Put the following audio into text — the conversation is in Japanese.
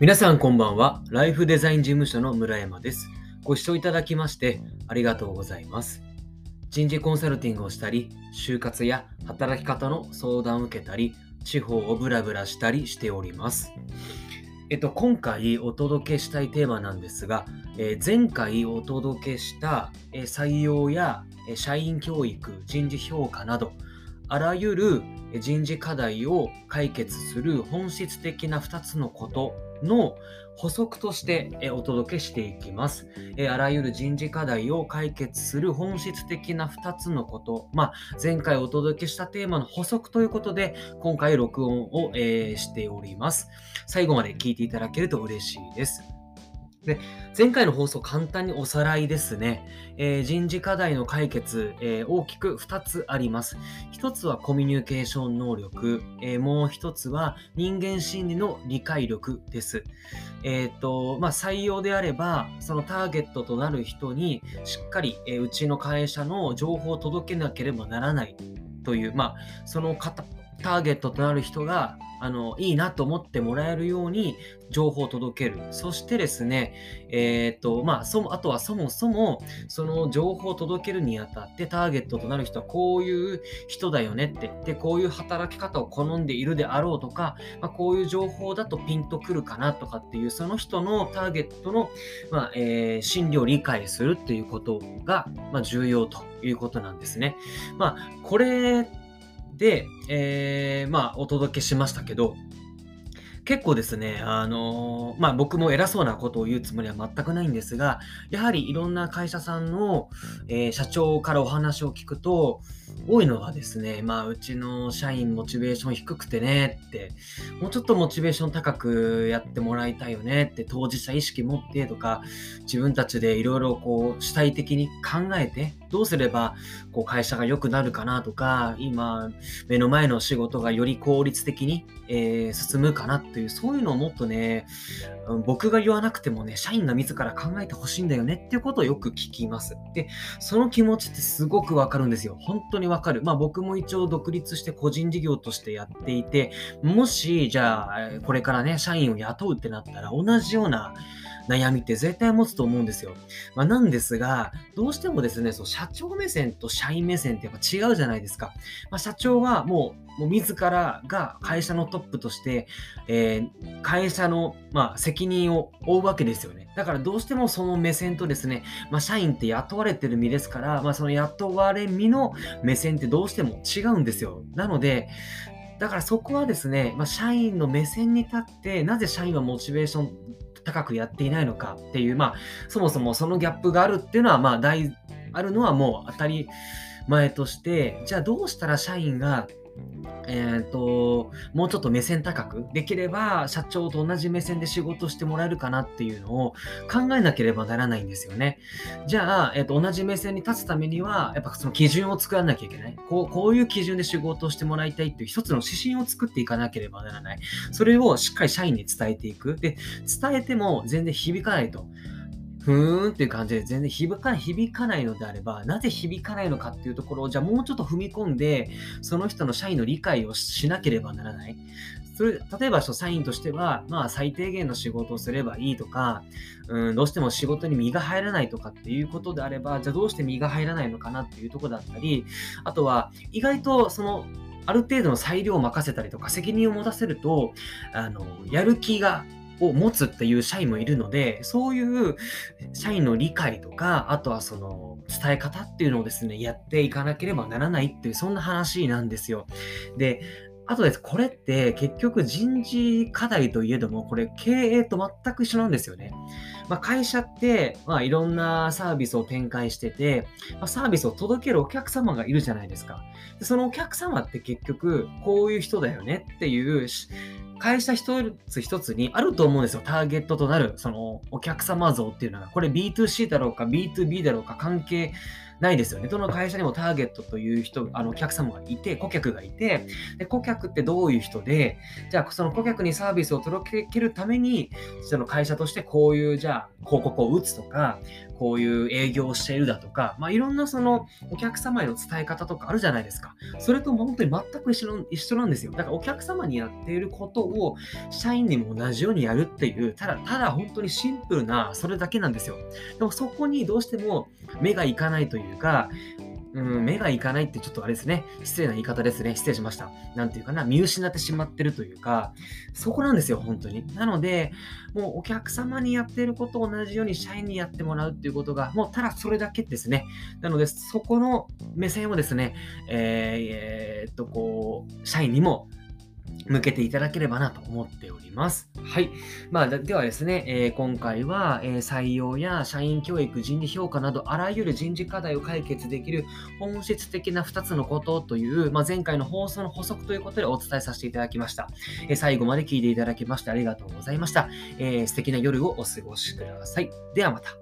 皆さんこんばんは。ライフデザイン事務所の村山です。ご視聴いただきましてありがとうございます。人事コンサルティングをしたり、就活や働き方の相談を受けたり、地方をブラブラしたりしております。えっと、今回お届けしたいテーマなんですが、えー前回お届けした、え採用や、え社員教育、人事評価など、あらゆるえ人事課題を解決する本質的な2つのことの補足としてえお届けしていきます。えあらゆる人事課題を解決する本質的な2つのこと、まあ、前回お届けしたテーマの補足ということで、今回録音を、えしております。最後まで聞いていただけると嬉しいです。で前回の放送簡単におさらいですね。えー人事課題の解決、えー大きく2つあります。1つはコミュニケーション能力、えーもう1つは人間心理の理解力です。えっ、と、まあ、採用であれば、そのターゲットとなる人にしっかり、えうちの会社の情報を届けなければならないという、まあ、その方、ターゲットとなる人が、あの、いいなと思ってもらえるように情報を届ける。そしてですね、えっ、と、まあ、そ、あとはそもそも、その情報を届けるにあたって、ターゲットとなる人はこういう人だよねって、で、こういう働き方を好んでいるであろうとか、まあ、こういう情報だとピンとくるかなとかっていう、その人のターゲットの、まあえー心理を理解するっていうことが、まあ、重要ということなんですね。まあ、これで、えーまあ、お届けしましたけど、結構ですね、あのまあ僕も偉そうなことを言うつもりは全くないんですが、やはりいろんな会社さんの、えー社長からお話を聞くと、多いのはですね、まあうちの社員モチベーション低くてねって、もうちょっとモチベーション高くやってもらいたいよねって、当事者意識持ってとか、自分たちでいろいろこう主体的に考えて、どうすればこう会社が良くなるかなとか、今目の前の仕事がより効率的に、えー進むかなっていう、そういうのをもっとね、僕が言わなくてもね、社員が自ら考えてほしいんだよねっていうことをよく聞きます。で、その気持ちってすごくわかるんですよ。本当にわかる。まあ僕も一応独立して個人事業としてやっていて、もし、じゃあ、これからね、社員を雇うってなったら、同じような悩みって絶対持つと思うんですよ。まあ、なんですが、どうしてもですね、そう社長目線と社員目線ってやっぱ違うじゃないですか。まあ、社長はもう、もう自らが会社のトップとして、えー会社の、まあ、責任を負うわけですよね。だからどうしてもその目線とですね、まあ、社員って雇われてる身ですから、まあ、その雇われ身の目線ってどうしても違うんですよ。なので、だからそこはですね、まあ、社員の目線に立って、なぜ社員はモチベーション高くやっていないのかっていう、まあ、そもそもそのギャップがあるっていうのは、まあ、大、あるのはもう当たり前として、じゃあどうしたら社員が、えっ、と、もうちょっと目線高く、できれば社長と同じ目線で仕事してもらえるかなっていうのを考えなければならないんですよね。じゃあ、えっ、と、同じ目線に立つためには、やっぱその基準を作らなきゃいけない。こう、こういう基準で仕事をしてもらいたいっていう一つの指針を作っていかなければならない。それをしっかり社員に伝えていく。で、伝えても全然響かないと。ふーんっていう感じで全然響かない、響かないのであれば、なぜ響かないのかっていうところを、じゃあもうちょっと踏み込んで、その人の社員の理解をしなければならない。それ例えば、社員としては、まあ、最低限の仕事をすればいいとか、うん、どうしても仕事に身が入らないとかっていうことであれば、じゃあどうして身が入らないのかなっていうところだったり、あとは、意外とその、ある程度の裁量を任せたりとか、責任を持たせると、あの、やる気が、を持つっていう社員もいるので、そういう社員の理解とか、あとはその伝え方っていうのをですね、やっていかなければならないっていう、そんな話なんですよ。で、あとです、これって結局人事課題といえども、これ経営と全く一緒なんですよね。まあ、会社って、まあ、いろんなサービスを展開してて、まあ、サービスを届けるお客様がいるじゃないですか。でそのお客様って結局、こういう人だよねっていう、会社一つ一つにあると思うんですよ。ターゲットとなる、そのお客様像っていうのが。これ B2C だろうか B2B だろうか関係ないですよね。どの会社にもターゲットという人、あのお客様がいて、顧客がいて、で顧客ってどういう人で、じゃあその顧客にサービスを届けるために、その会社としてこういう、じゃあ広告を打つとか、こういう営業をしているだとか、まあ、いろんなそのお客様への伝え方とかあるじゃないですか。それと本当に全く一緒の一緒なんですよ。だからお客様にやっていることを社員にも同じようにやるっていう、ただただ本当にシンプルなそれだけなんですよ。でもそこにどうしても目がいかないといういうか、うん、目がいかないってちょっとあれですね。失礼な言い方ですね。失礼しました。なんていうかな、見失ってしまってるというか、そこなんですよ、本当に。なので、もうお客様にやっていることを同じように社員にやってもらうっていうことが、もうただそれだけですね。なので、そこの目線をですね、えー、えー、っと、こう、社員にも向けていただければなと思っております。はい。まあ、ではですね、えー、今回は、えー、採用や社員教育、人事評価など、あらゆる人事課題を解決できる本質的な2つのことという、まあ、前回の放送の補足ということでお伝えさせていただきました。えー、最後まで聞いていただきましてありがとうございました。え素敵な夜をお過ごしください。ではまた。